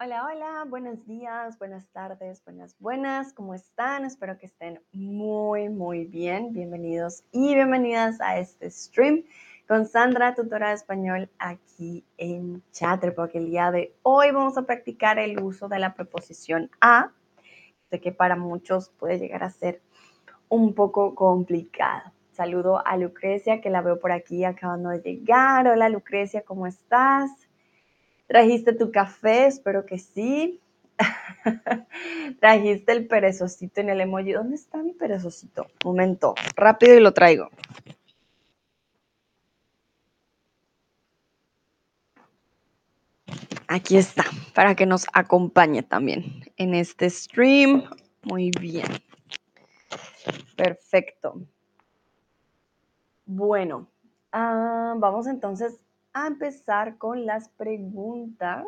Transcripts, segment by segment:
Hola, hola, buenos días, buenas tardes, buenas, buenas, ¿cómo están? Espero que estén muy, muy bien. Bienvenidos y bienvenidas a este stream con Sandra, tutora de español, aquí en Chatterbox. El día de hoy vamos a practicar el uso de la preposición a. Sé que para muchos puede llegar a ser un poco complicado. Saludo a Lucrecia, que la veo por aquí acabando de llegar. Hola Lucrecia, ¿cómo estás? ¿Trajiste tu café? Espero que sí. ¿Trajiste el perezosito en el emoji? ¿Dónde está mi perezosito? Momento, rápido y lo traigo. Aquí está, para que nos acompañe también en este stream. Muy bien. Perfecto. Bueno, ah, vamos entonces a empezar con las preguntas.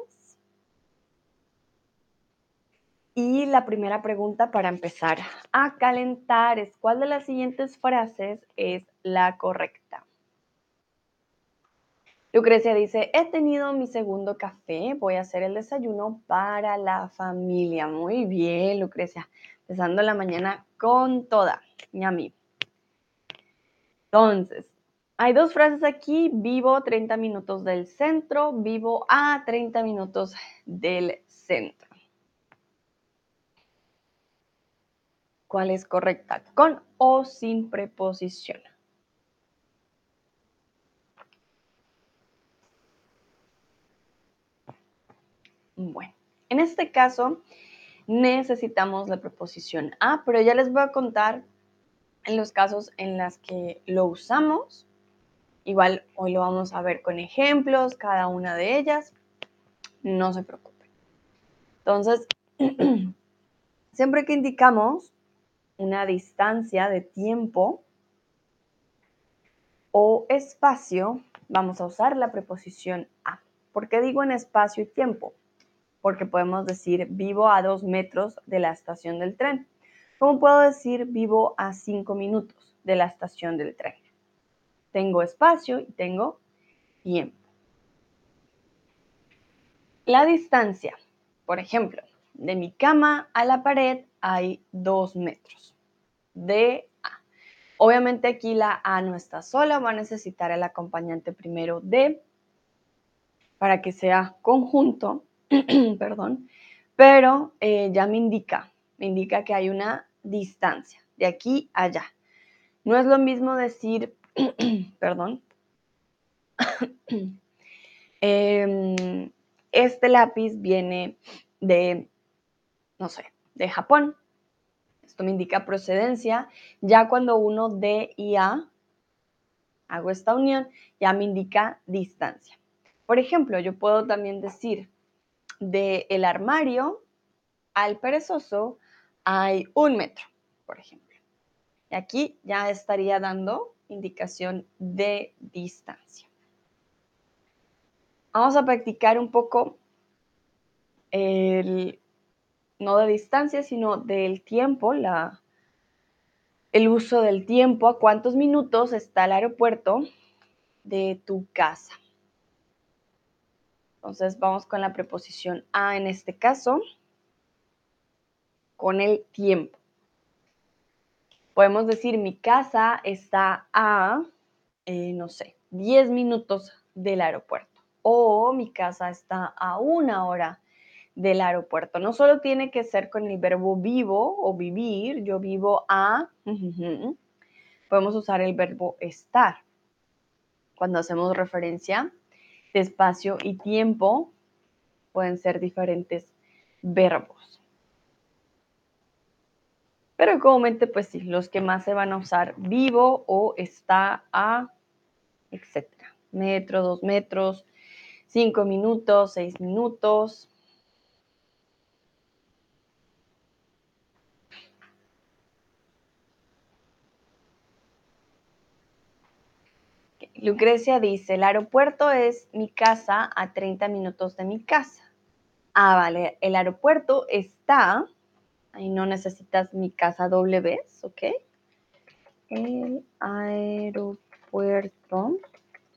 Y la primera pregunta para empezar a calentar es, ¿cuál de las siguientes frases es la correcta? Lucrecia dice, he tenido mi segundo café, voy a hacer el desayuno para la familia. Muy bien, Lucrecia, empezando la mañana con toda, mi amigo. Entonces, hay dos frases aquí, vivo 30 minutos del centro, vivo a 30 minutos del centro. ¿Cuál es correcta? ¿Con o sin preposición? Bueno, en este caso necesitamos la preposición a, pero ya les voy a contar en los casos en los que lo usamos. Igual hoy lo vamos a ver con ejemplos, cada una de ellas. No se preocupen. Entonces, siempre que indicamos una distancia de tiempo o espacio, vamos a usar la preposición a. ¿Por qué digo en espacio y tiempo? Porque podemos decir vivo a dos metros de la estación del tren. ¿Cómo puedo decir vivo a cinco minutos de la estación del tren? Tengo espacio y tengo tiempo. La distancia, por ejemplo, de mi cama a la pared hay dos metros. De A. Obviamente aquí la A no está sola, va a necesitar el acompañante primero de para que sea conjunto, perdón, pero eh, ya me indica, me indica que hay una distancia de aquí a allá. No es lo mismo decir, perdón, em, este lápiz viene de, no sé, de Japón. Esto me indica procedencia. Ya cuando uno D y A, hago esta unión, ya me indica distancia. Por ejemplo, yo puedo también decir, de el armario al perezoso hay un metro, por ejemplo. Y aquí ya estaría dando indicación de distancia. Vamos a practicar un poco el, no de distancia, sino del tiempo, la, el uso del tiempo, a cuántos minutos está el aeropuerto de tu casa. Entonces vamos con la preposición a en este caso, con el tiempo. Podemos decir mi casa está a, eh, no sé, 10 minutos del aeropuerto. O mi casa está a una hora del aeropuerto. No solo tiene que ser con el verbo vivo o vivir, yo vivo a, podemos usar el verbo estar. Cuando hacemos referencia de espacio y tiempo, pueden ser diferentes verbos. Pero comúnmente, pues sí, los que más se van a usar vivo o está a, etcétera. Metro, dos metros, cinco minutos, seis minutos, Lucrecia dice, el aeropuerto es mi casa a 30 minutos de mi casa. Ah, vale, el aeropuerto está, ahí no necesitas mi casa doble vez, ¿ok? El aeropuerto,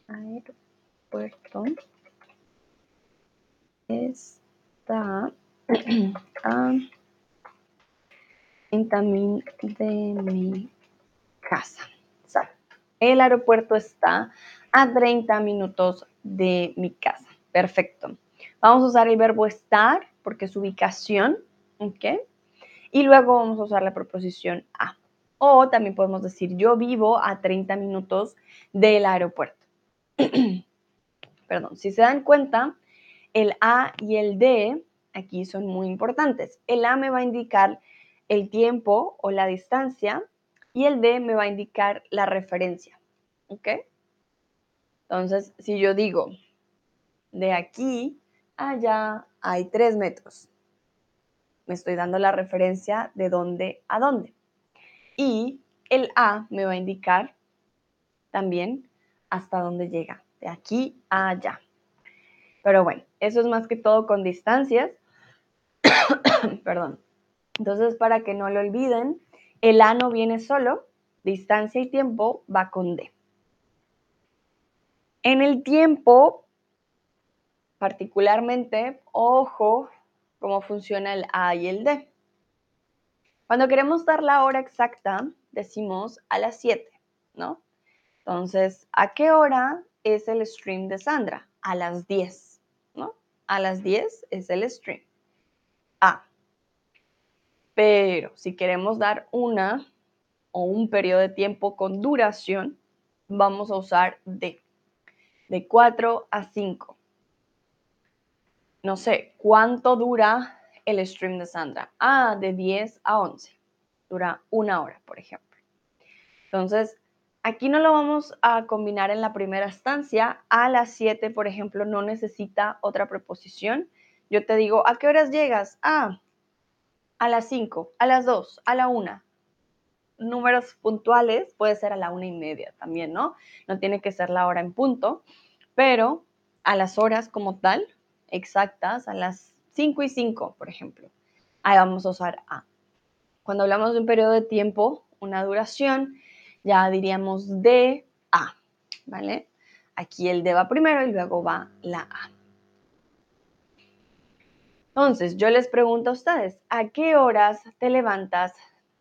aeropuerto está está en camino de mi casa. El aeropuerto está a 30 minutos de mi casa. Perfecto. Vamos a usar el verbo estar porque es ubicación, ¿ok? Y luego vamos a usar la preposición a. O también podemos decir yo vivo a 30 minutos del aeropuerto. Perdón, si se dan cuenta, el a y el de aquí son muy importantes. El a me va a indicar el tiempo o la distancia y el de me va a indicar la referencia. ¿Ok? Entonces, si yo digo, de aquí allá hay tres metros, me estoy dando la referencia de dónde a dónde. Y el A me va a indicar también hasta dónde llega, de aquí a allá. Pero bueno, eso es más que todo con distancias. Perdón. Entonces, para que no lo olviden, el A no viene solo, distancia y tiempo va con D. En el tiempo, particularmente, ojo cómo funciona el A y el D. Cuando queremos dar la hora exacta, decimos a las 7, ¿no? Entonces, ¿a qué hora es el stream de Sandra? A las 10, ¿no? A las 10 es el stream. A. Pero si queremos dar una o un periodo de tiempo con duración, vamos a usar D de 4 a 5. No sé, ¿cuánto dura el stream de Sandra? Ah, de 10 a 11. Dura una hora, por ejemplo. Entonces, aquí no lo vamos a combinar en la primera estancia. A las 7, por ejemplo, no necesita otra preposición. Yo te digo, ¿a qué horas llegas? Ah, a las 5, a las 2, a la 1 números puntuales, puede ser a la una y media también, ¿no? No tiene que ser la hora en punto, pero a las horas como tal, exactas, a las 5 y 5, por ejemplo, ahí vamos a usar a. Cuando hablamos de un periodo de tiempo, una duración, ya diríamos de a, ¿vale? Aquí el de va primero y luego va la a. Entonces, yo les pregunto a ustedes, ¿a qué horas te levantas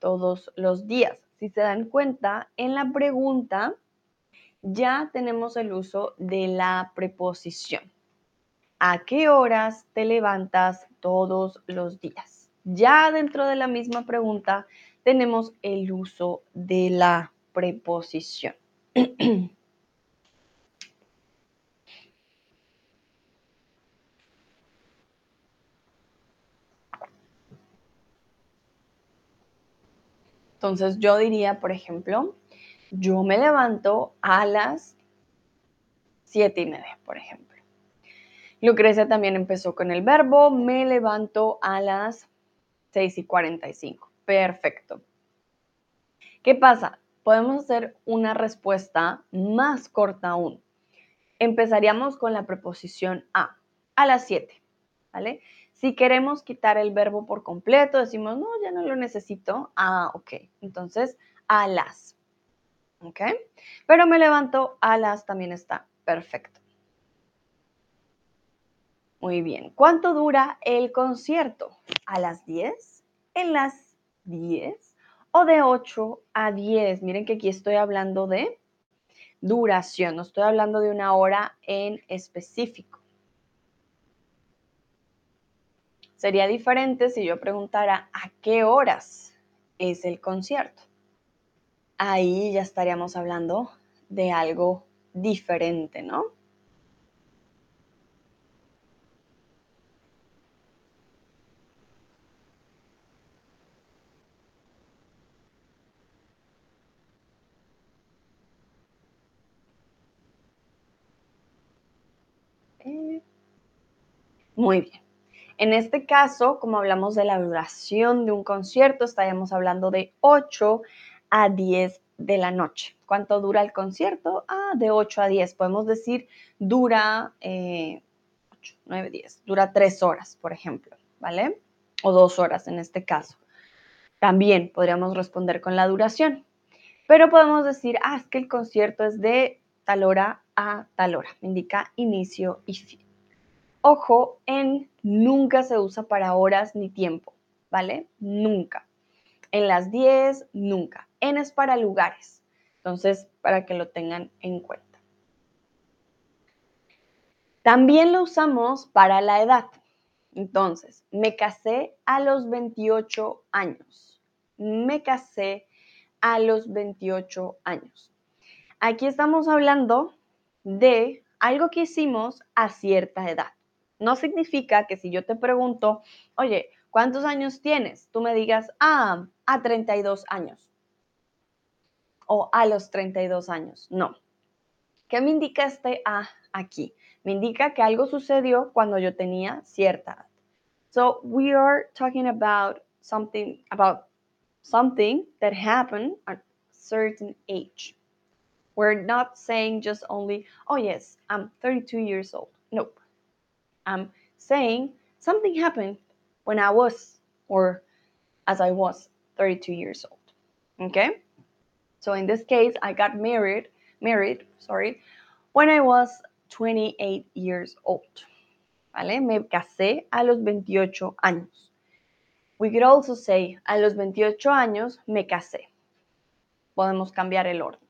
todos los días. Si se dan cuenta, en la pregunta ya tenemos el uso de la preposición. ¿A qué horas te levantas todos los días? Ya dentro de la misma pregunta tenemos el uso de la preposición. Entonces yo diría, por ejemplo, yo me levanto a las siete y media, por ejemplo. Lucrecia también empezó con el verbo, me levanto a las 6 y 45. Perfecto. ¿Qué pasa? Podemos hacer una respuesta más corta aún. Empezaríamos con la preposición a, a las 7, ¿vale? Si queremos quitar el verbo por completo, decimos, no, ya no lo necesito. Ah, ok. Entonces, a las. ¿Ok? Pero me levanto a las también está perfecto. Muy bien. ¿Cuánto dura el concierto? ¿A las 10? ¿En las 10? ¿O de 8 a 10? Miren que aquí estoy hablando de duración, no estoy hablando de una hora en específico. Sería diferente si yo preguntara a qué horas es el concierto. Ahí ya estaríamos hablando de algo diferente, ¿no? Eh, muy bien. En este caso, como hablamos de la duración de un concierto, estaríamos hablando de 8 a 10 de la noche. ¿Cuánto dura el concierto? Ah, de 8 a 10. Podemos decir dura 8, 9, 10. Dura 3 horas, por ejemplo, ¿vale? O 2 horas en este caso. También podríamos responder con la duración. Pero podemos decir, ah, es que el concierto es de tal hora a tal hora. Indica inicio y fin. Ojo, en nunca se usa para horas ni tiempo, ¿vale? Nunca. En las 10, nunca. En es para lugares. Entonces, para que lo tengan en cuenta. También lo usamos para la edad. Entonces, me casé a los 28 años. Me casé a los 28 años. Aquí estamos hablando de algo que hicimos a cierta edad. No significa que si yo te pregunto, oye, ¿cuántos años tienes? Tú me digas, ah, a 32 años. O a los 32 años. No. ¿Qué me indica este A aquí? Me indica que algo sucedió cuando yo tenía cierta edad. So we are talking about something about something that happened at certain age. We're not saying just only, oh yes, I'm 32 years old. Nope. I'm saying something happened when I was or as I was 32 years old. Okay? So in this case, I got married, married, sorry, when I was 28 years old. ¿Vale? Me casé a los 28 años. We could also say a los 28 años me casé. Podemos cambiar el orden.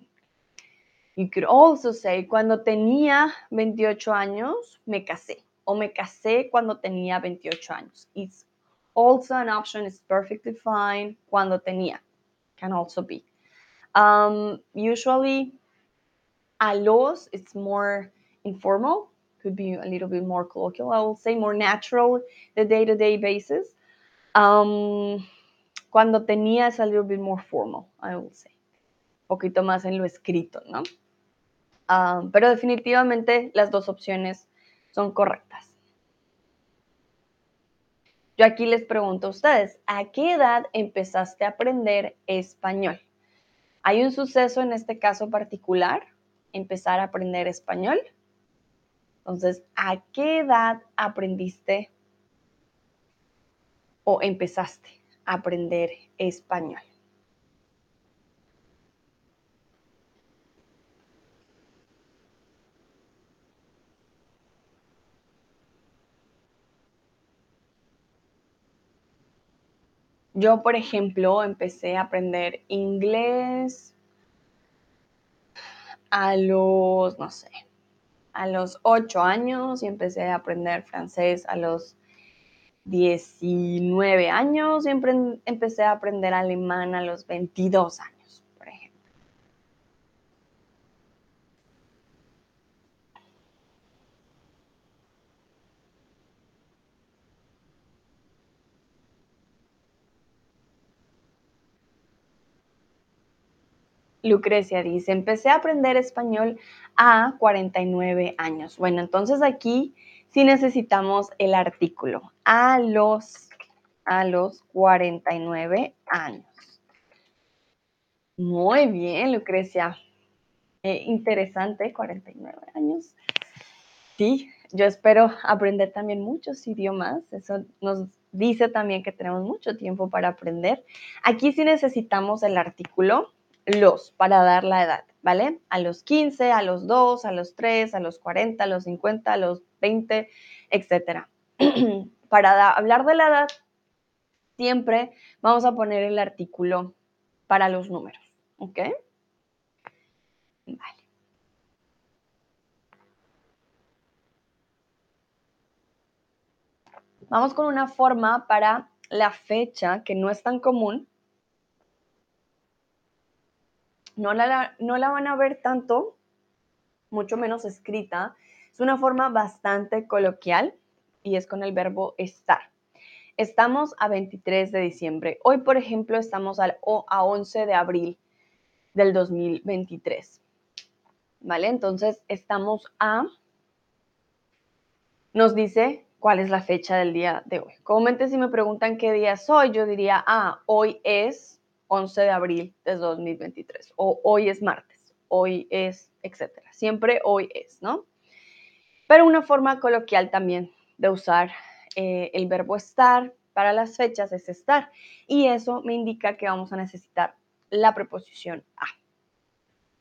You could also say cuando tenía 28 años me casé o me casé cuando tenía 28 años. It's also an option, it's perfectly fine. Cuando tenía can also be. Um, usually, a los, it's more informal, could be a little bit more colloquial. I will say more natural, the day to day basis. Um, cuando tenía es a little bit more formal, I will say. Un poquito más en lo escrito, ¿no? Um, pero definitivamente las dos opciones son correctas. Yo aquí les pregunto a ustedes, ¿a qué edad empezaste a aprender español? ¿Hay un suceso en este caso particular? Empezar a aprender español. Entonces, ¿a qué edad aprendiste o empezaste a aprender español? Yo, por ejemplo, empecé a aprender inglés a los, no sé, a los 8 años y empecé a aprender francés a los 19 años y empecé a aprender alemán a los 22 años. Lucrecia dice, empecé a aprender español a 49 años. Bueno, entonces aquí sí necesitamos el artículo. A los, a los 49 años. Muy bien, Lucrecia. Interesante, 49 años. Sí, yo espero aprender también muchos idiomas. Eso nos dice también que tenemos mucho tiempo para aprender. Aquí sí necesitamos el artículo los para dar la edad, ¿vale? A los 15, a los 2, a los 3, a los 40, a los 50, a los 20, etc. para hablar de la edad, siempre vamos a poner el artículo para los números, ¿ok? Vale. Vamos con una forma para la fecha que no es tan común, no la, no la van a ver tanto, mucho menos escrita. Es una forma bastante coloquial y es con el verbo estar. Estamos a 23 de diciembre. Hoy, por ejemplo, estamos al, a 11 de abril del 2023. ¿Vale? Entonces, estamos a... Nos dice cuál es la fecha del día de hoy. Comúnmente si me preguntan qué día soy, yo diría, ah, hoy es 11 de abril de 2023, o hoy es martes, hoy es, etcétera. Siempre hoy es, ¿no? Pero una forma coloquial también de usar eh, el verbo estar para las fechas es estar. Y eso me indica que vamos a necesitar la preposición a.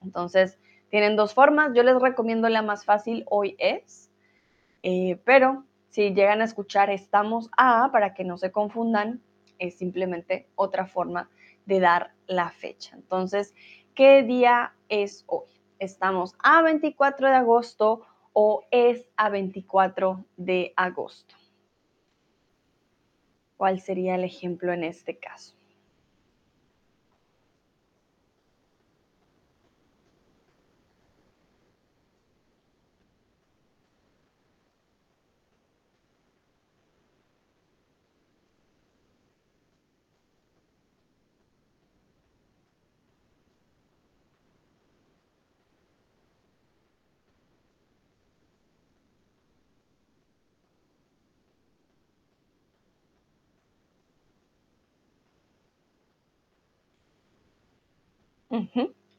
Entonces, tienen dos formas. Yo les recomiendo la más fácil, hoy es, eh, pero si llegan a escuchar estamos a, para que no se confundan, es simplemente otra forma de dar la fecha. Entonces, ¿qué día es hoy? ¿Estamos a 24 de agosto o es a 24 de agosto? ¿Cuál sería el ejemplo en este caso?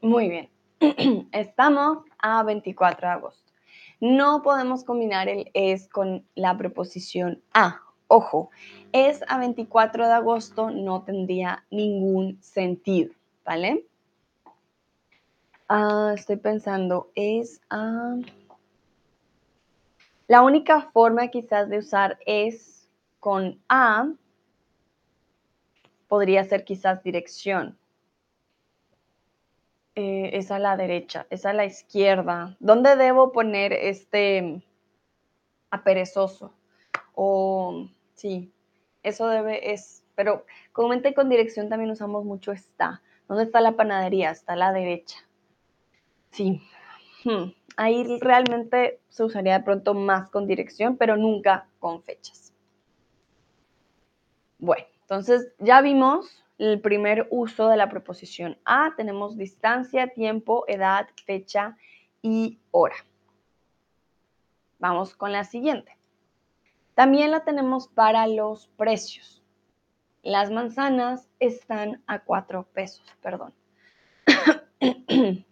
Muy bien. Estamos a 24 de agosto. No podemos combinar el es con la preposición a. Ojo, es a 24 de agosto no tendría ningún sentido, ¿vale? Ah, estoy pensando, es a... La única forma quizás de usar es con a podría ser quizás dirección, eh, es a la derecha, es a la izquierda. ¿Dónde debo poner este a perezoso? O sí, eso debe, es, pero comúnmente con dirección también usamos mucho está. ¿Dónde está la panadería? Está a la derecha. Sí. Hmm, ahí realmente se usaría de pronto más con dirección, pero nunca con fechas. Bueno, entonces ya vimos el primer uso de la preposición a, tenemos distancia, tiempo, edad, fecha y hora. Vamos con la siguiente. También la tenemos para los precios. Las manzanas están a cuatro pesos, perdón.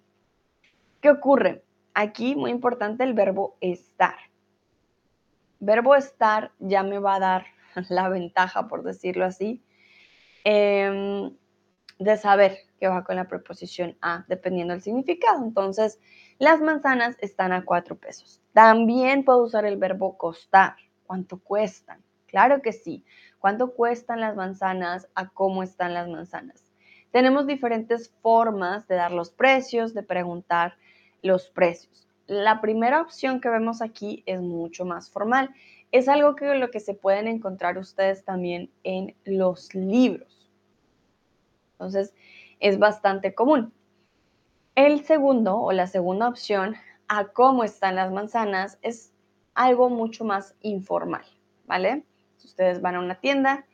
¿Qué ocurre? Aquí, muy importante, el verbo estar. Verbo estar ya me va a dar la ventaja, por decirlo así, Em, de saber que va con la preposición a, dependiendo del significado. Entonces, las manzanas están a cuatro pesos. También puedo usar el verbo costar. ¿Cuánto cuestan? Claro que sí. ¿Cuánto cuestan las manzanas? ¿A cómo están las manzanas? Tenemos diferentes formas de dar los precios, de preguntar los precios. La primera opción que vemos aquí es mucho más formal es algo que lo que se pueden encontrar ustedes también en los libros. Entonces, es bastante común. El segundo o la segunda opción a cómo están las manzanas es algo mucho más informal, ¿vale? Si ustedes van a una tienda,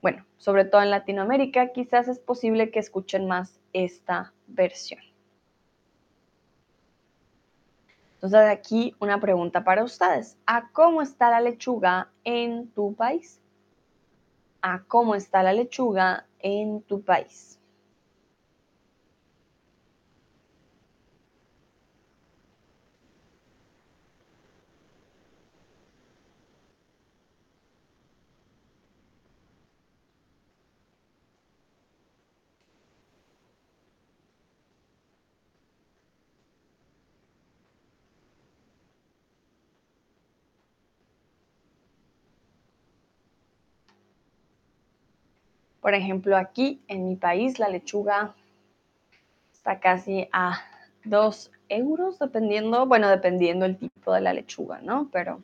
bueno, sobre todo en Latinoamérica, quizás es posible que escuchen más esta versión. Entonces aquí una pregunta para ustedes. ¿A cómo está la lechuga en tu país? ¿A cómo está la lechuga en tu país? Por ejemplo, aquí en mi país la lechuga está casi a 2 euros, dependiendo, bueno, dependiendo el tipo de la lechuga, ¿no? Pero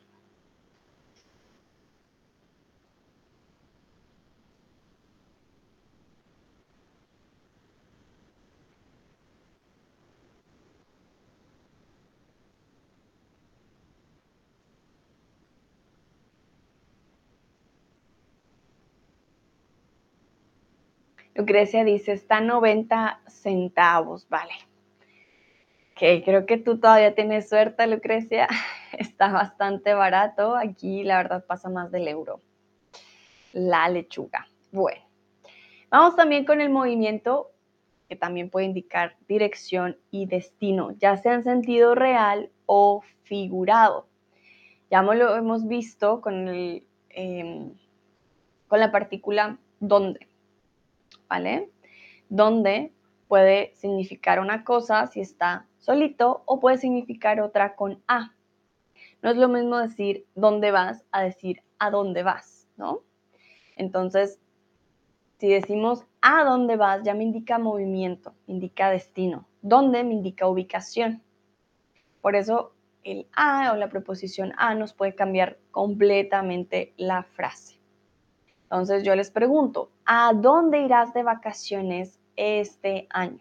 Lucrecia dice, está 90 centavos, vale. Ok, creo que tú todavía tienes suerte, Lucrecia. Está bastante barato. Aquí la verdad pasa más del euro. La lechuga. Bueno, vamos también con el movimiento que también puede indicar dirección y destino, ya sea en sentido real o figurado. Ya lo hemos visto con, em, con la partícula donde. ¿Vale? Donde puede significar una cosa si está solito o puede significar otra con a. No es lo mismo decir dónde vas a decir a dónde vas, ¿no? Entonces, si decimos a dónde vas, ya me indica movimiento, indica destino. ¿Dónde me indica ubicación? Por eso el a o la preposición a nos puede cambiar completamente la frase. Entonces yo les pregunto, ¿a dónde irás de vacaciones este año?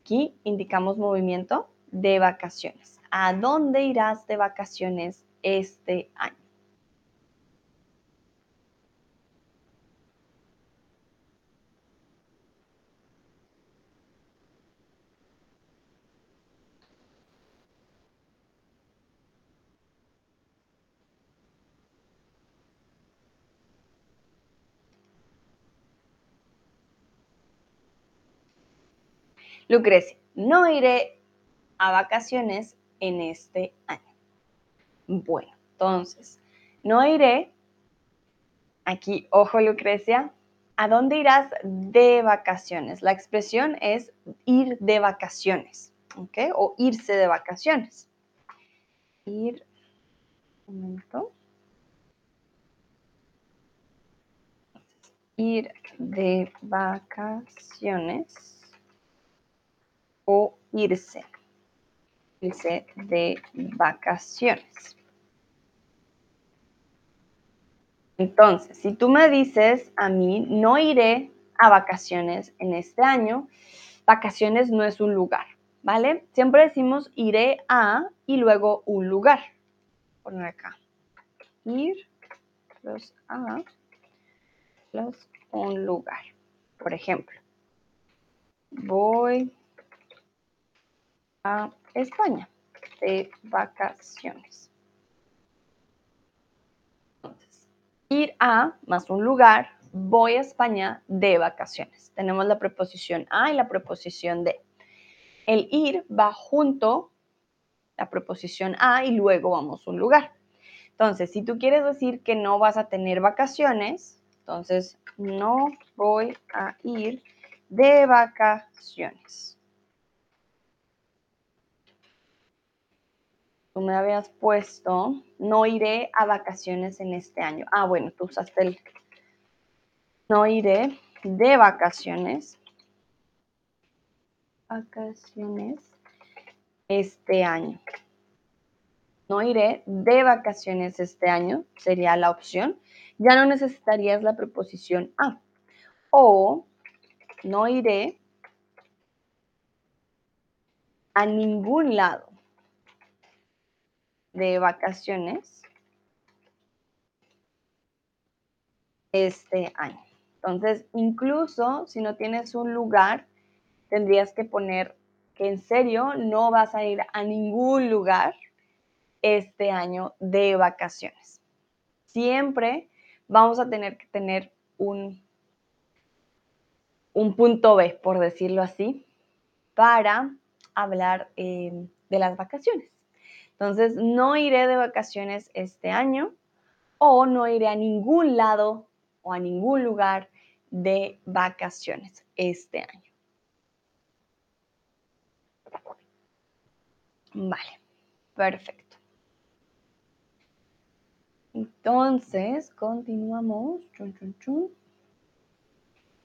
Aquí indicamos movimiento de vacaciones. ¿A dónde irás de vacaciones este año? Lucrecia, no iré a vacaciones en este año. Bueno, entonces, no iré, aquí, ojo Lucrecia, ¿a dónde irás de vacaciones? La expresión es ir de vacaciones, ¿ok? O irse de vacaciones. Ir, un momento. Ir de vacaciones o irse. Irse de vacaciones. Entonces, si tú me dices a mí, no iré a vacaciones en este año, vacaciones no es un lugar, ¿vale? Siempre decimos iré a y luego un lugar. Poner acá. Ir plus a plus un lugar. Por ejemplo, voy a España de vacaciones. Ir a más un lugar, voy a España de vacaciones. Tenemos la preposición a y la preposición de. El ir va junto la preposición a y luego vamos a un lugar. Entonces, si tú quieres decir que no vas a tener vacaciones, entonces no voy a ir de vacaciones. Tú me habías puesto, no iré a vacaciones en este año. Ah, bueno, tú usaste el, no iré de vacaciones. Vacaciones este año. No iré de vacaciones este año, sería la opción. Ya no necesitarías la preposición a. O no iré a ningún lado de vacaciones este año. Entonces, incluso si no tienes un lugar, tendrías que poner que en serio no vas a ir a ningún lugar este año de vacaciones. Siempre vamos a tener que tener un, un punto B, por decirlo así, para hablar eh, de las vacaciones. Entonces, no iré de vacaciones este año o no iré a ningún lado o a ningún lugar de vacaciones este año. Vale, perfecto. Entonces, continuamos.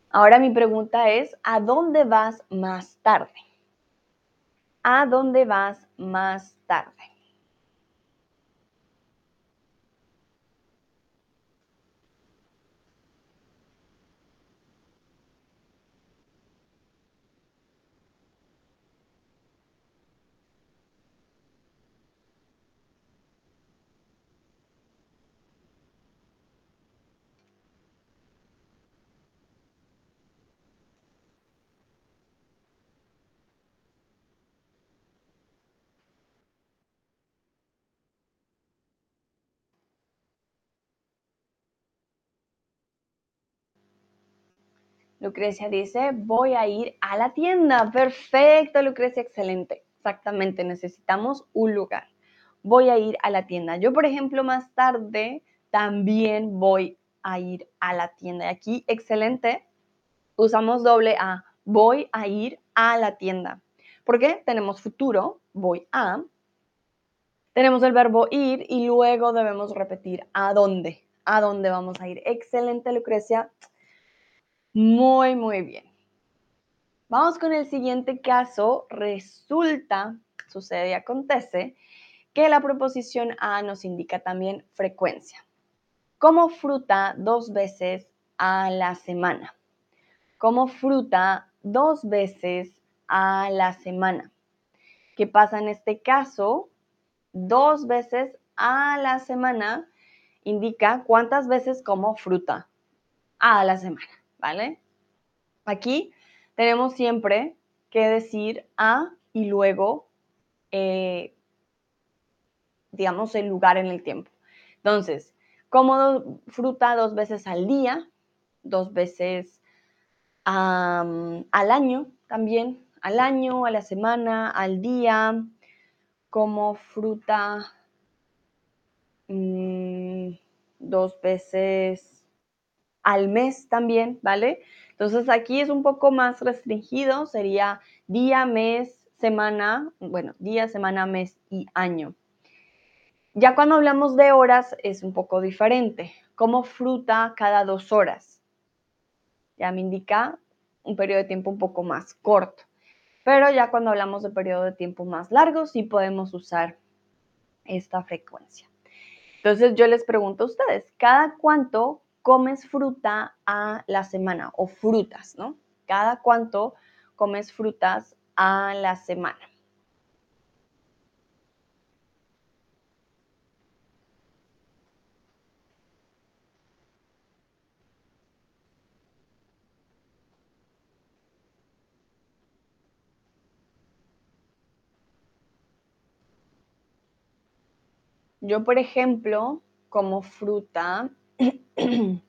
Ahora mi pregunta es, ¿a dónde vas más tarde? ¿A dónde vas más tarde? Lucrecia dice, voy a ir a la tienda. Perfecto, Lucrecia, excelente. Exactamente, necesitamos un lugar. Voy a ir a la tienda. Yo, por ejemplo, más tarde también voy a ir a la tienda. Y aquí, excelente, usamos doble A. Voy a ir a la tienda. ¿Por qué? Tenemos futuro, voy a. tenemos el verbo ir y luego debemos repetir a dónde, a dónde vamos a ir. Excelente, Lucrecia. Muy, muy bien. Vamos con el siguiente caso. Resulta, sucede y acontece, que la proposición A nos indica también frecuencia. Como fruta dos veces a la semana. Como fruta dos veces a la semana. ¿Qué pasa en este caso? Dos veces a la semana indica cuántas veces como fruta a la semana, ¿vale? Aquí tenemos siempre que decir a y luego, eh, digamos, el lugar en el tiempo. Entonces, como fruta dos veces al día, dos veces al año también, al año, a la semana, al día, como fruta mm, dos veces al mes también, ¿vale? Entonces aquí es un poco más restringido, sería día, mes, semana, bueno, día, semana, mes y año. Ya cuando hablamos de horas es un poco diferente, como fruta cada dos horas. Ya me indica un periodo de tiempo un poco más corto. Pero ya cuando hablamos de periodo de tiempo más largo, sí podemos usar esta frecuencia. Entonces yo les pregunto a ustedes, ¿cada cuánto comes fruta a la semana o frutas, ¿no? ¿Cada cuánto comes frutas a la semana? Yo, por ejemplo, como fruta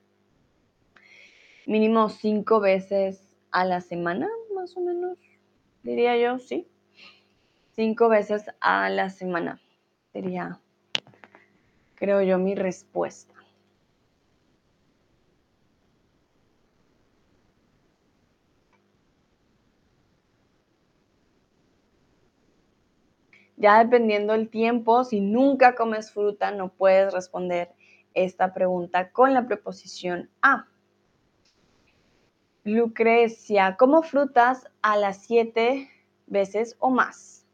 mínimo cinco veces a la semana, más o menos, diría yo, sí. Cinco veces a la semana sería, creo yo, mi respuesta. Ya dependiendo del tiempo, si nunca comes fruta, no puedes responder esta pregunta con la preposición a. Lucrecia, ¿como frutas a las siete veces o más?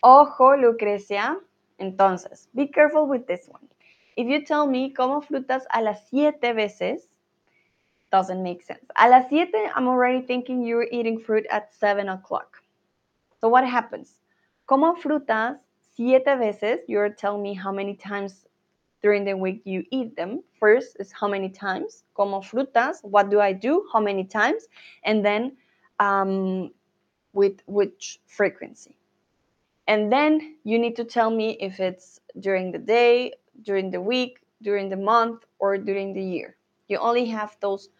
Ojo, Lucrecia. Entonces, be careful with this one. If you tell me como frutas a las siete veces, doesn't make sense. A las siete, I'm already thinking you're eating fruit at seven o'clock. So what happens? Como frutas siete veces, you're telling me how many times during the week you eat them. First is how many times. Como frutas, what do I do? How many times? And then um, with which frequency. And then you need to tell me if it's during the day, during the week, during the month, or during the year. You only have those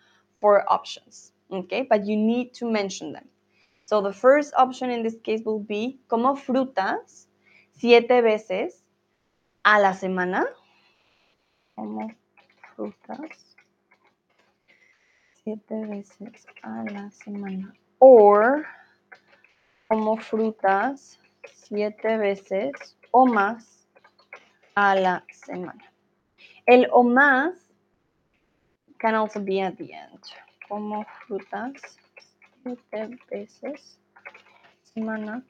four options, okay? But you need to mention them. So the first option in this case will be como frutas siete veces a la semana. Como frutas siete veces a la semana. Or como frutas siete veces o más a la semana. El o más can also be at the end. Como frutas siete veces semana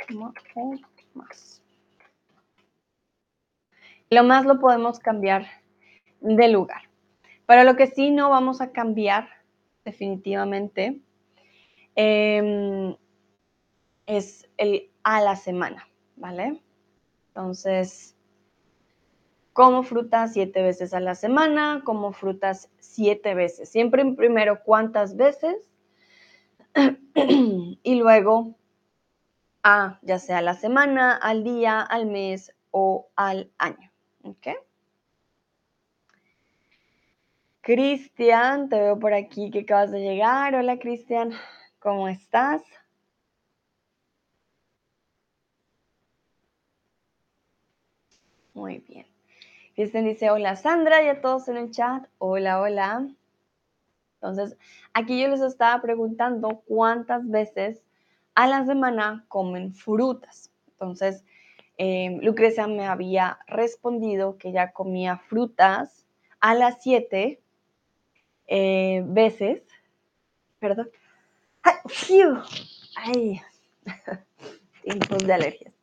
o más. Lo más lo podemos cambiar de lugar. Para lo que sí no vamos a cambiar definitivamente em, es el a la semana, ¿vale? Entonces, como frutas siete veces a la semana, como frutas siete veces. Siempre primero cuántas veces y luego a, ya sea a la semana, al día, al mes o al año. ¿Ok? Cristian, te veo por aquí que acabas de llegar. Hola Cristian, ¿cómo estás? Muy bien. Cristian dice, hola Sandra y a todos en el chat. Hola, hola. Entonces, aquí yo les estaba preguntando cuántas veces a la semana comen frutas. Entonces, Em, Lucrecia me había respondido que ya comía frutas a las 7 eh, veces. Perdón. ¡Ay! Tiempos de alergias.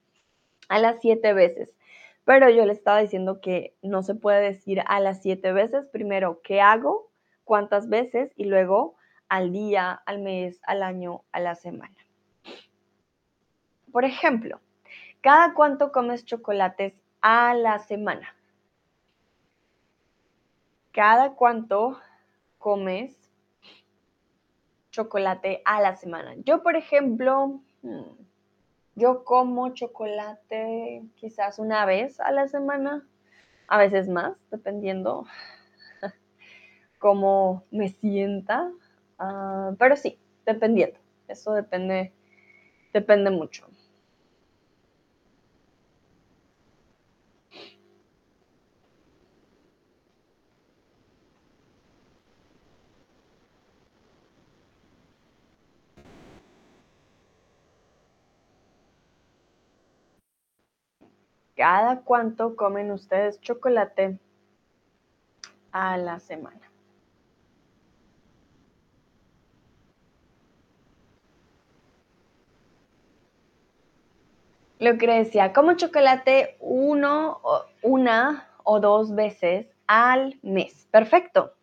A las 7 veces. Pero yo le estaba diciendo que no se puede decir a las 7 veces. Primero, ¿qué hago? ¿Cuántas veces? Y luego, al día, al mes, al año, a la semana. Por ejemplo, ¿Cada cuánto comes chocolates a la semana? ¿Cada cuánto comes chocolate a la semana? Yo, por ejemplo, hmm, yo como chocolate quizás una vez a la semana, a veces más, dependiendo cómo me sienta. Ah, pero sí, dependiendo. Eso depende, depende mucho. ¿Cada cuánto comen ustedes chocolate a la semana? Lo como chocolate uno, una o dos veces al mes. Perfecto.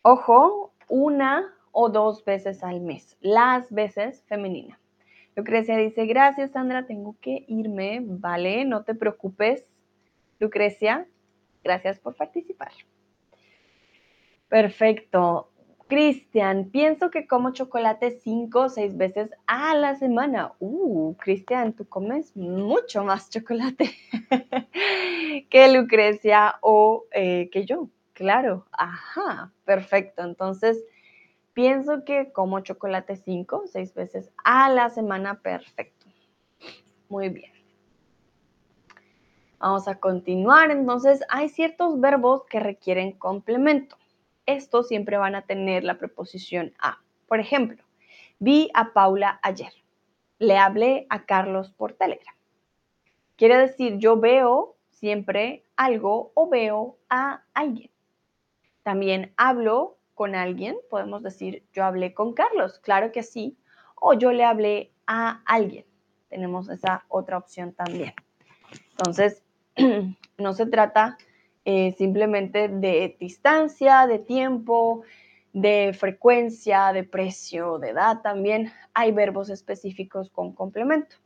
Ojo, una o dos veces al mes. Las veces femenina. Lucrecia dice, gracias Sandra, tengo que irme, vale, no te preocupes. Lucrecia, gracias por participar. Perfecto. Cristian, pienso que como chocolate cinco o seis veces a la semana. Uh, Cristian, tú comes mucho más chocolate que Lucrecia o eh, que yo. Claro, ajá, perfecto. Entonces, Pienso que como chocolate 5 o 6 veces a la semana, perfecto. Muy bien. Vamos a continuar. Entonces, hay ciertos verbos que requieren complemento. Estos siempre van a tener la preposición a. Por ejemplo, vi a Paula ayer. Le hablé a Carlos por Telegram. Quiere decir, yo veo siempre algo o veo a alguien. También hablo con alguien, podemos decir yo hablé con Carlos, claro que sí, o yo le hablé a alguien. Tenemos esa otra opción también. Entonces, no se trata eh, simplemente de distancia, de tiempo, de frecuencia, de precio, de edad también. Hay verbos específicos con complemento.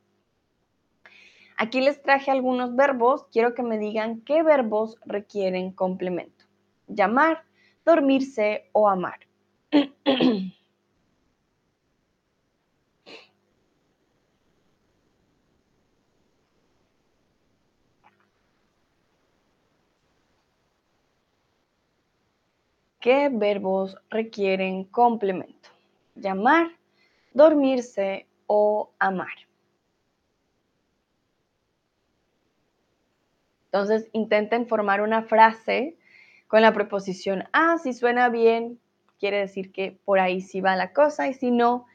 Aquí les traje algunos verbos. Quiero que me digan qué verbos requieren complemento. Llamar, dormirse o amar. ¿Qué verbos requieren complemento? Llamar, dormirse o amar. Entonces intenten formar una frase con la preposición a, si suena bien, quiere decir que por ahí sí va la cosa y si no,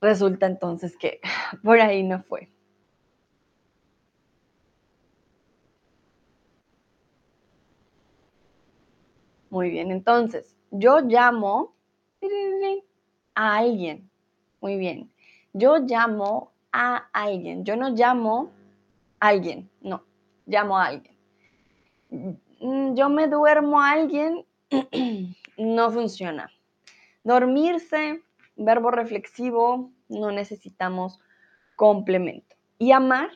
resulta entonces que por ahí no fue. Muy bien, entonces yo llamo a alguien. Muy bien. Yo llamo a alguien. Yo no llamo a alguien, no, llamo a alguien yo me duermo a alguien, no funciona. Dormirse, verbo reflexivo, no necesitamos complemento. Y amar,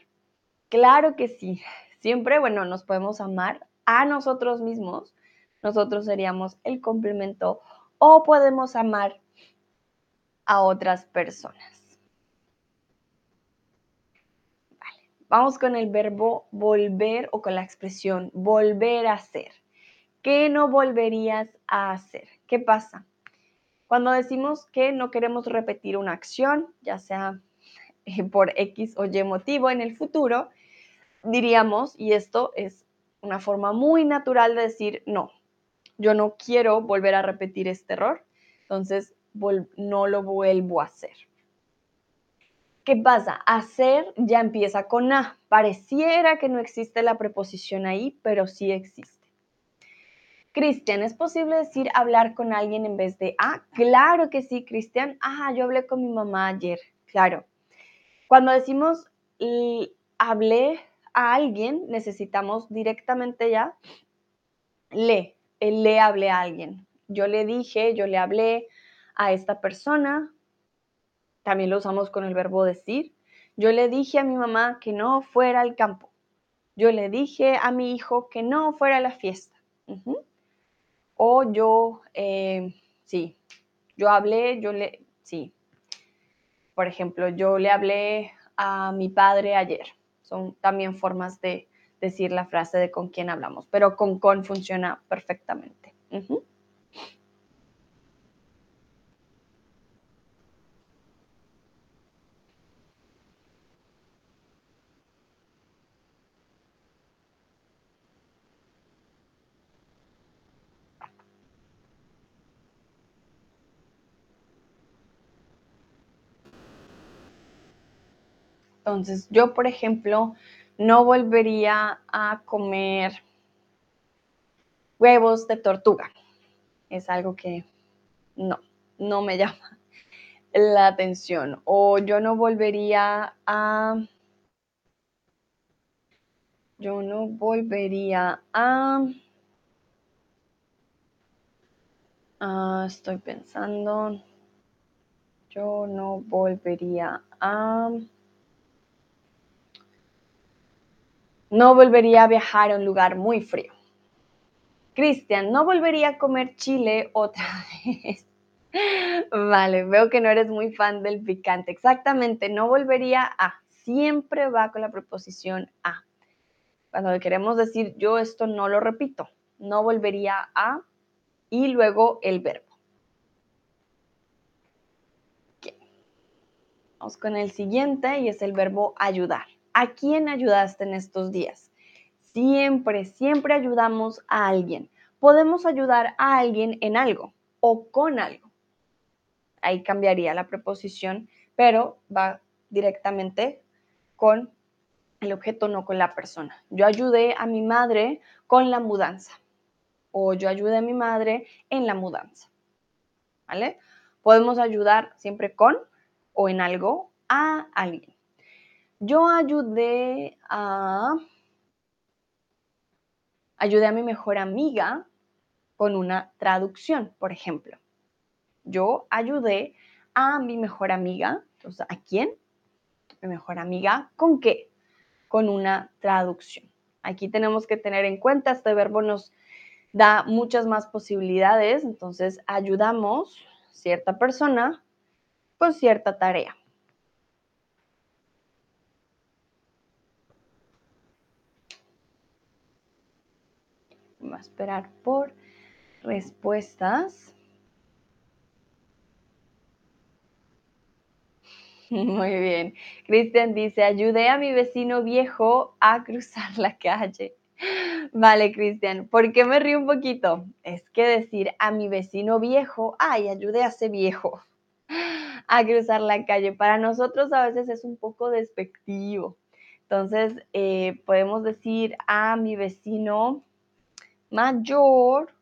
claro que sí. Siempre, bueno, nos podemos amar a nosotros mismos. Nosotros seríamos el complemento o podemos amar a otras personas. Vamos con el verbo volver o con la expresión volver a hacer. ¿Qué no volverías a hacer? ¿Qué pasa? Cuando decimos que no queremos repetir una acción, ya sea eh, por X o Y motivo en el futuro, diríamos, y esto es una forma muy natural de decir, no, yo no quiero volver a repetir este error, entonces no lo vuelvo a hacer. ¿Qué pasa? Hacer ya empieza con A. Pareciera que no existe la preposición ahí, pero sí existe. Cristian, ¿es posible decir hablar con alguien en vez de a? Claro que sí, Cristian. Ah, yo hablé con mi mamá ayer. Claro. Cuando decimos hablé a alguien, necesitamos directamente ya le. El le hablé a alguien. Yo le dije, yo le hablé a esta persona. También lo usamos con el verbo decir. Yo le dije a mi mamá que no fuera al campo. Yo le dije a mi hijo que no fuera a la fiesta. O yo, eh, sí, yo hablé, yo le, sí. Por ejemplo, yo le hablé a mi padre ayer. Son también formas de decir la frase de con quién hablamos, pero con con funciona perfectamente. Entonces, yo, por ejemplo, no volvería a comer huevos de tortuga. Es algo que no, no me llama la atención. O yo no volvería a... Yo no volvería a... Estoy pensando. Yo no volvería a... No volvería a viajar a un lugar muy frío. Cristian, no volvería a comer chile otra vez. Vale, veo que no eres muy fan del picante. Exactamente, no volvería a. Siempre va con la preposición a. Cuando queremos decir yo esto no lo repito, no volvería a y luego el verbo. Vamos con el siguiente y es el verbo ayudar. ¿A quién ayudaste en estos días? Siempre, siempre ayudamos a alguien. Podemos ayudar a alguien en algo o con algo. Ahí cambiaría la preposición, pero va directamente con el objeto, no con la persona. Yo ayudé a mi madre con la mudanza o yo ayudé a mi madre en la mudanza. ¿Vale? Podemos ayudar siempre con o en algo a alguien. Yo ayudé a ayudé a mi mejor amiga con una traducción, por ejemplo. Yo ayudé a mi mejor amiga, entonces, ¿a quién? Mi mejor amiga, ¿con qué? Con una traducción. Aquí tenemos que tener en cuenta, este verbo nos da muchas más posibilidades, entonces ayudamos cierta persona con cierta tarea. Esperar por respuestas. Muy bien. Cristian dice, ayudé a mi vecino viejo a cruzar la calle. Vale, Cristian, ¿por qué me río un poquito? Es que decir a mi vecino viejo, ay, ayudé a ese viejo a cruzar la calle, para nosotros a veces es un poco despectivo. Entonces, eh, podemos decir a mi vecino mayor,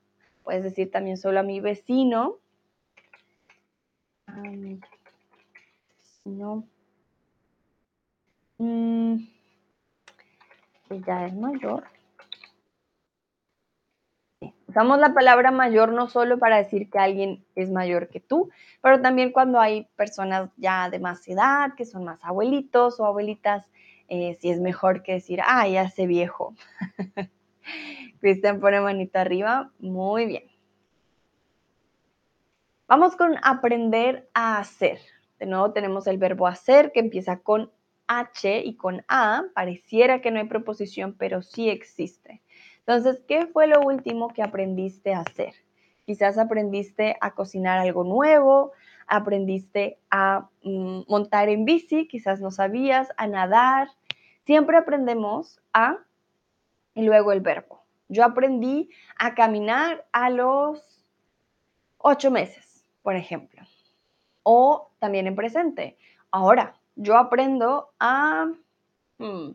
puedes decir también solo a mi vecino. A mi vecino. Ya es mayor. Usamos la palabra mayor no solo para decir que alguien es mayor que tú, pero también cuando hay personas ya de más edad, que son más abuelitos o abuelitas, eh, si es mejor que decir, ah, ya sé viejo. Cristian pone manita arriba. Muy bien. Vamos con aprender a hacer. De nuevo tenemos el verbo hacer que empieza con H y con A. Pareciera que no hay preposición, pero sí existe. Entonces, ¿qué fue lo último que aprendiste a hacer? Quizás aprendiste a cocinar algo nuevo, aprendiste a mm, montar en bici, quizás no sabías, a nadar. Siempre aprendemos a y luego el verbo. Yo aprendí a caminar a los ocho meses, por ejemplo. O también en presente. Ahora, yo aprendo a... Hmm,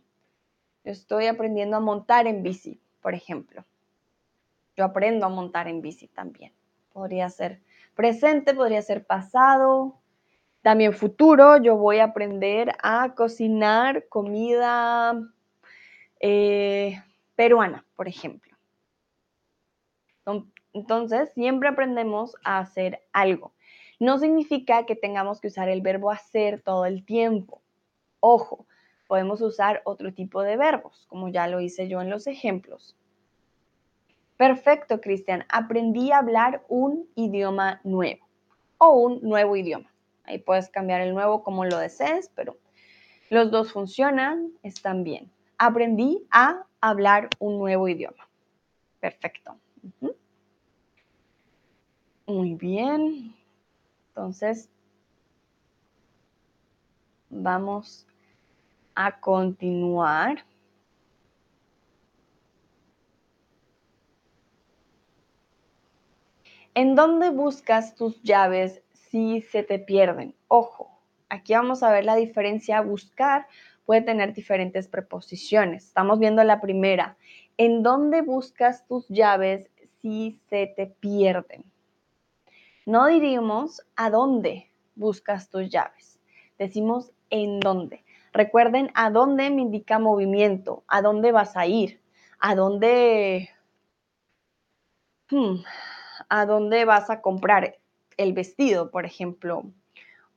estoy aprendiendo a montar en bici, por ejemplo. Yo aprendo a montar en bici también. Podría ser presente, podría ser pasado, también futuro. Yo voy a aprender a cocinar comida eh, peruana, por ejemplo. Entonces, siempre aprendemos a hacer algo. No significa que tengamos que usar el verbo hacer todo el tiempo. Ojo, podemos usar otro tipo de verbos, como ya lo hice yo en los ejemplos. Perfecto, Cristian. Aprendí a hablar un idioma nuevo o un nuevo idioma. Ahí puedes cambiar el nuevo como lo desees, pero los dos funcionan, están bien. Aprendí a hablar un nuevo idioma. Perfecto. Muy bien. Entonces, vamos a continuar. ¿En dónde buscas tus llaves si se te pierden? Ojo, aquí vamos a ver la diferencia. Buscar puede tener diferentes preposiciones. Estamos viendo la primera. ¿En dónde buscas tus llaves si se te pierden? No diríamos a dónde buscas tus llaves. Decimos en dónde. Recuerden, a dónde me indica movimiento, a dónde vas a ir, a dónde, hmm, a dónde vas a comprar el vestido, por ejemplo,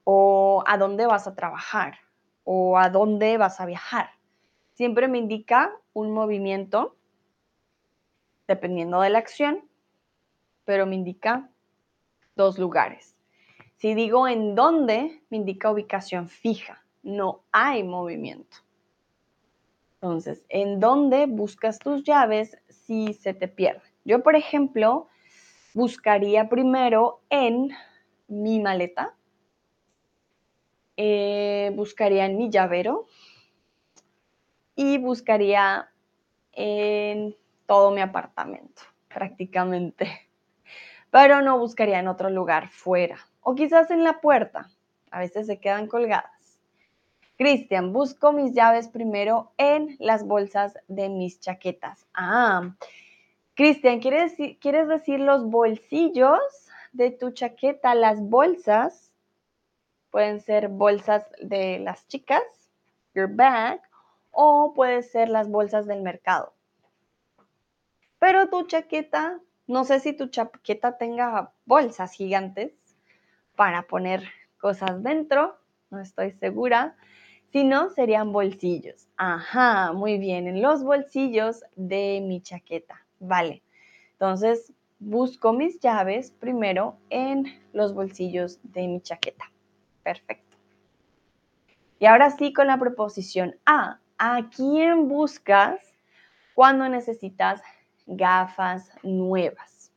o a dónde vas a trabajar, o a dónde vas a viajar. Siempre me indica un movimiento, dependiendo de la acción, pero me indica dos lugares. Si digo en dónde, me indica ubicación fija, no hay movimiento. Entonces, ¿en dónde buscas tus llaves si se te pierde? Yo, por ejemplo, buscaría primero en mi maleta, eh, buscaría en mi llavero y buscaría en todo mi apartamento, prácticamente pero no buscaría en otro lugar fuera o quizás en la puerta. A veces se quedan colgadas. Cristian, busco mis llaves primero en las bolsas de mis chaquetas. Ah, Cristian, ¿quieres, ¿quieres decir los bolsillos de tu chaqueta? Las bolsas pueden ser bolsas de las chicas, your bag, o puede ser las bolsas del mercado. Pero tu chaqueta no sé si tu chaqueta tenga bolsas gigantes para poner cosas dentro, no estoy segura. Si no, serían bolsillos. Ajá, muy bien, en los bolsillos de mi chaqueta. Vale. Entonces, busco mis llaves primero en los bolsillos de mi chaqueta. Perfecto. Y ahora sí con la preposición a. ¿A quién buscas cuando necesitas gafas nuevas.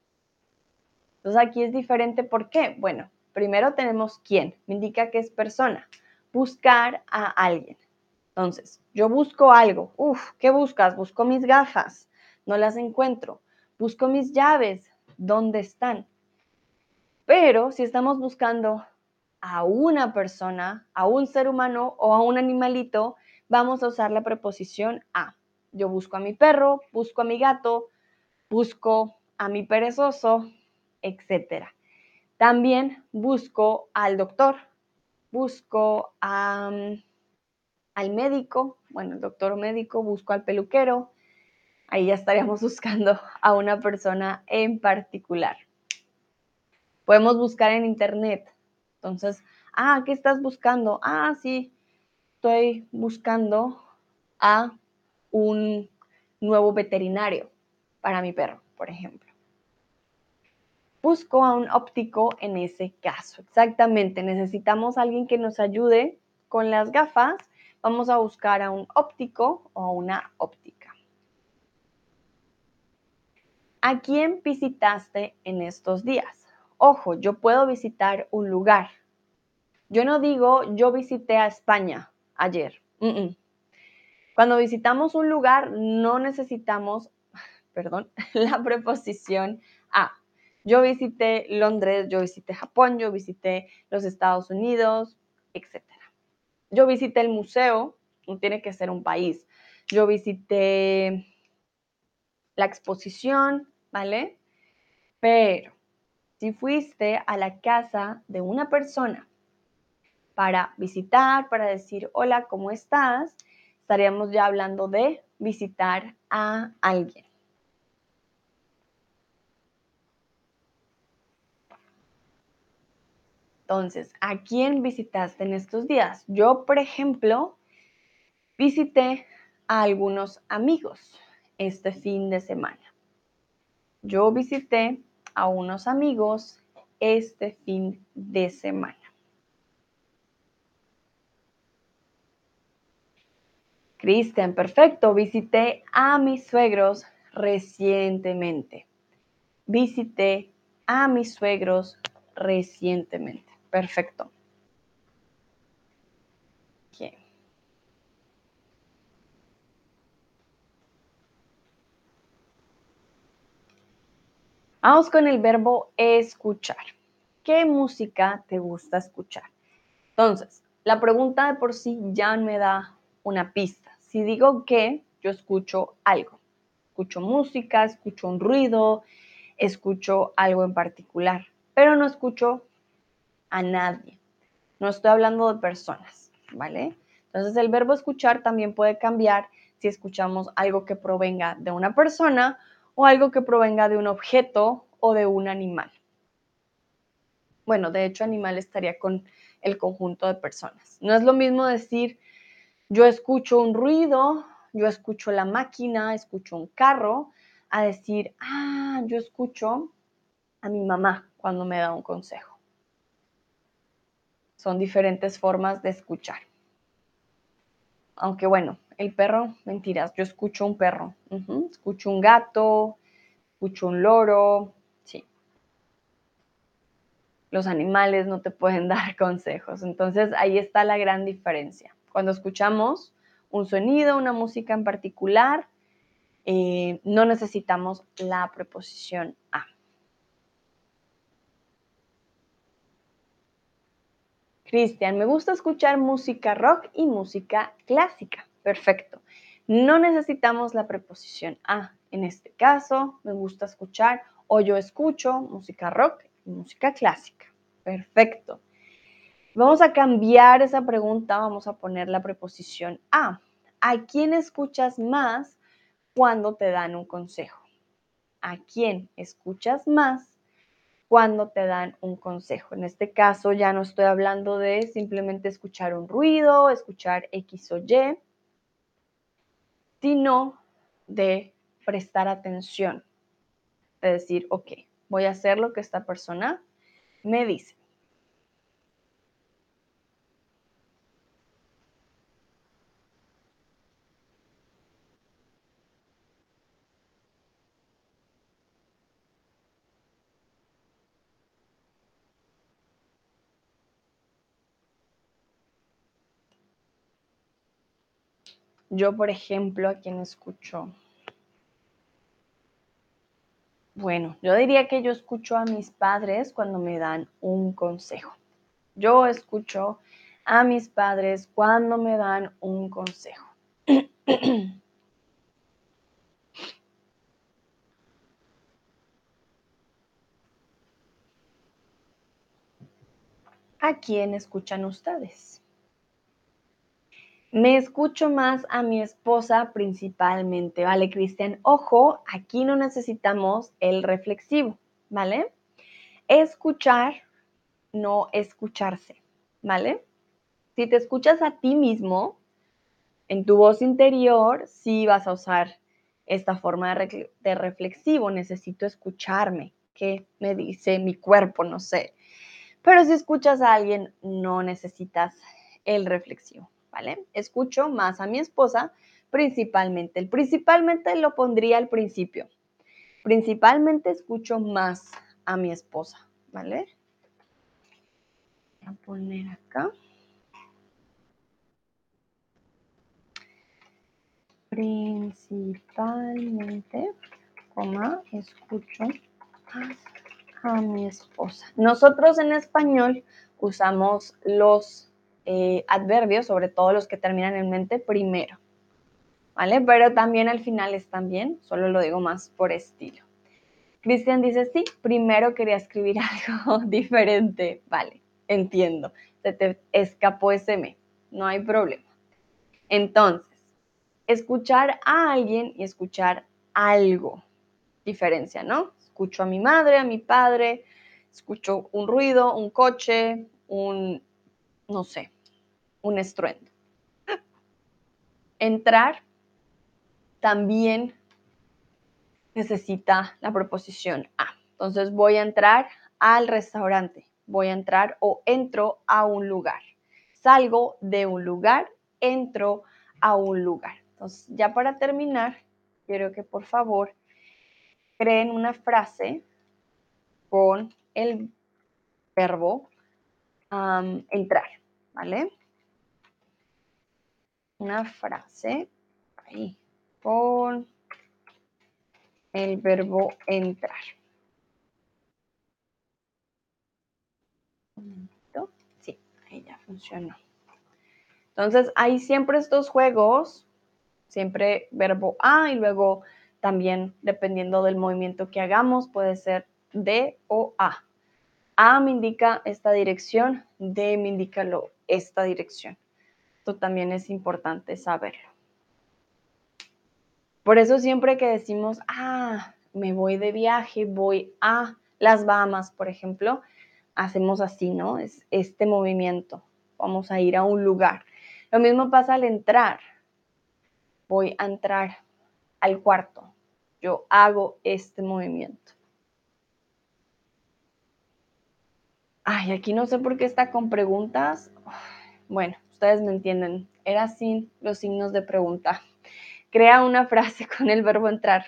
Entonces aquí es diferente, ¿por qué? Bueno, primero tenemos quién, me indica que es persona, buscar a alguien. Entonces, yo busco algo, uf, ¿qué buscas? Busco mis gafas, no las encuentro. Busco mis llaves, ¿dónde están? Pero si estamos buscando a una persona, a un ser humano o a un animalito, vamos a usar la preposición a. Yo busco a mi perro, busco a mi gato, busco a mi perezoso, etc. También busco al doctor, busco al médico, bueno, el doctor médico, busco al peluquero. Ahí ya estaríamos buscando a una persona en particular. Podemos buscar en internet. Entonces, ah, ¿qué estás buscando? Ah, sí, estoy buscando a un nuevo veterinario para mi perro, por ejemplo. Busco a un óptico en ese caso. Exactamente, necesitamos a alguien que nos ayude con las gafas. Vamos a buscar a un óptico o a una óptica. ¿A quién visitaste en estos días? Ojo, yo puedo visitar un lugar. Yo no digo yo visité a España ayer. Cuando visitamos un lugar no necesitamos perdón, la preposición a. Yo visité Londres, yo visité Japón, yo visité los Estados Unidos, etc. yo visité el museo, no tiene que ser un país. Yo visité la exposición, ¿vale? Pero si fuiste a la casa de una persona para visitar, para decir, hola, ¿cómo estás? Estaríamos ya hablando de visitar a alguien. Entonces, ¿a quién visitaste en estos días? Yo, por ejemplo, visité a algunos amigos este fin de semana. Yo visité a unos amigos este fin de semana. Cristian, perfecto. Visité a mis suegros recientemente. Visité a mis suegros recientemente. Perfecto. Vamos con el verbo escuchar. ¿Qué música te gusta escuchar? Entonces, la pregunta de por sí ya me da una pista. Si digo que, yo escucho algo. Escucho música, escucho un ruido, escucho algo en particular, pero no escucho a nadie. No estoy hablando de personas, ¿vale? Entonces el verbo escuchar también puede cambiar si escuchamos algo que provenga de una persona o algo que provenga de un objeto o de un animal. Bueno, de hecho animal estaría con el conjunto de personas. No es lo mismo decir yo escucho un ruido, yo escucho la máquina, escucho un carro, a decir, ah, yo escucho a mi mamá cuando me da un consejo. Son diferentes formas de escuchar. Aunque bueno, el perro, mentiras, yo escucho un perro, escucho un gato, escucho un loro, sí. Los animales no te pueden dar consejos, entonces ahí está la gran diferencia. Cuando escuchamos un sonido, una música en particular, eh, no necesitamos la preposición a. Cristian, me gusta escuchar música rock y música clásica. Perfecto. No necesitamos la preposición a. En este caso, me gusta escuchar o yo escucho música rock y música clásica. Perfecto. Vamos a cambiar esa pregunta, vamos a poner la preposición a. ¿A quién escuchas más cuando te dan un consejo? ¿A quién escuchas más cuando te dan un consejo. En este caso ya no estoy hablando de simplemente escuchar un ruido, escuchar X o Y, sino de prestar atención, de decir, ok, voy a hacer lo que esta persona me dice. Yo, por ejemplo, a quien escucho. Bueno, yo diría que yo escucho a mis padres cuando me dan un consejo. Yo escucho a mis padres cuando me dan un consejo. ¿A quién escuchan ustedes? Me escucho más a mi esposa principalmente, ¿vale, Cristian? Ojo, aquí no necesitamos el reflexivo, ¿vale? Escuchar, no escucharse, ¿vale? Si te escuchas a ti mismo, en tu voz interior, sí vas a usar esta forma de, de reflexivo. Necesito escucharme. ¿Qué me dice mi cuerpo? No sé. Pero si escuchas a alguien, no necesitas el reflexivo. ¿Vale? Escucho más a mi esposa principalmente. El principalmente lo pondría al principio. Principalmente escucho más a mi esposa, ¿vale? Voy a poner acá. Principalmente, coma, escucho a mi esposa. Nosotros en español usamos los eh, adverbios, sobre todo los que terminan en mente, primero. ¿Vale? Pero también al final están bien, solo lo digo más por estilo. Cristian dice, sí, primero quería escribir algo diferente. Vale, entiendo. Se te escapó ese me. No hay problema. Entonces, escuchar a alguien y escuchar algo. Diferencia, ¿no? Escucho a mi madre, a mi padre, escucho un ruido, un coche, un, no sé, un estruendo. Entrar también necesita la proposición a. Entonces voy a entrar al restaurante, voy a entrar o entro a un lugar. Salgo de un lugar, entro a un lugar. Entonces, ya para terminar, quiero que por favor creen una frase con el verbo entrar, ¿vale? Una frase ahí con el verbo entrar. Sí, ahí ya funcionó. Entonces, hay siempre estos juegos, siempre verbo a y luego también dependiendo del movimiento que hagamos, puede ser de o a. A me indica esta dirección, D me indica lo, esta dirección. Esto también es importante saberlo. Por eso siempre que decimos, ah, me voy de viaje, voy a las Bahamas, por ejemplo, hacemos así, ¿no? Es este movimiento. Vamos a ir a un lugar. Lo mismo pasa al entrar. Voy a entrar al cuarto. Yo hago este movimiento. Ay, aquí no sé por qué está con preguntas. Bueno, ustedes me entienden. Era sin los signos de pregunta crea una frase con el verbo entrar.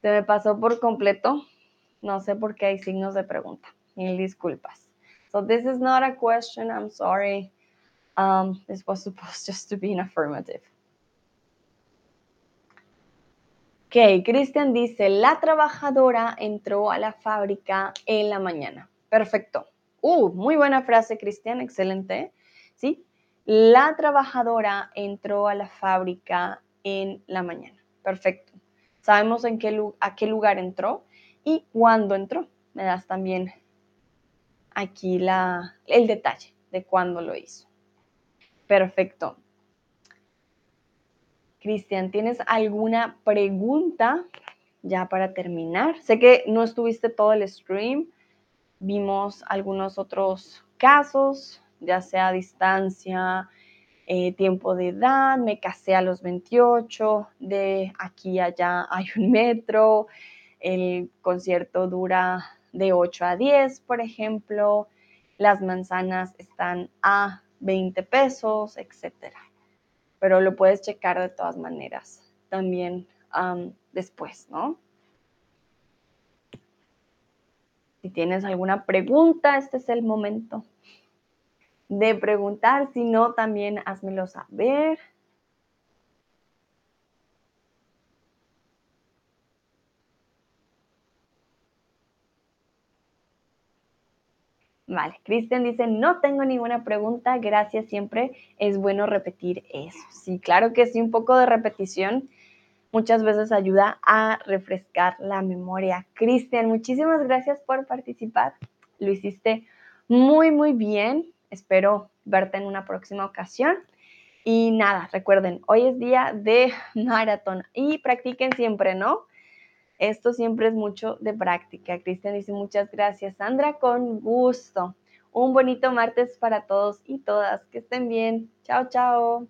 Se me pasó por completo. No sé por qué hay signos de pregunta. Mil disculpas. So this is not a question. I'm sorry. Um, this was supposed just to be an affirmative. Ok, Cristian dice, la trabajadora entró a la fábrica en la mañana. Perfecto. Uh, muy buena frase, Cristian, excelente. ¿Sí? La trabajadora entró a la fábrica en la mañana. Perfecto. Sabemos en qué, a qué lugar entró y cuándo entró. Me das también aquí el detalle de cuándo lo hizo. Perfecto. Cristian, ¿tienes alguna pregunta ya para terminar? Sé que no estuviste todo el stream, vimos algunos otros casos, ya sea distancia, eh, tiempo de edad, me casé a los 28, de aquí a allá hay un metro, el concierto dura de 8 a 10, por ejemplo, las manzanas están a 20 pesos, etc. Pero lo puedes checar de todas maneras también después, ¿no? Si tienes alguna pregunta, este es el momento de preguntar, si no, también házmelo saber. Vale, Cristian dice, no tengo ninguna pregunta, gracias, siempre es bueno repetir eso. Sí, claro que sí, un poco de repetición muchas veces ayuda a refrescar la memoria. Cristian, muchísimas gracias por participar, lo hiciste muy, muy bien. Espero verte en una próxima ocasión. Y nada, recuerden, hoy es día de maratón y practiquen siempre, ¿no? Esto siempre es mucho de práctica. Cristian dice muchas gracias. Sandra, con gusto. Un bonito martes para todos y todas. Que estén bien. Chao, chao.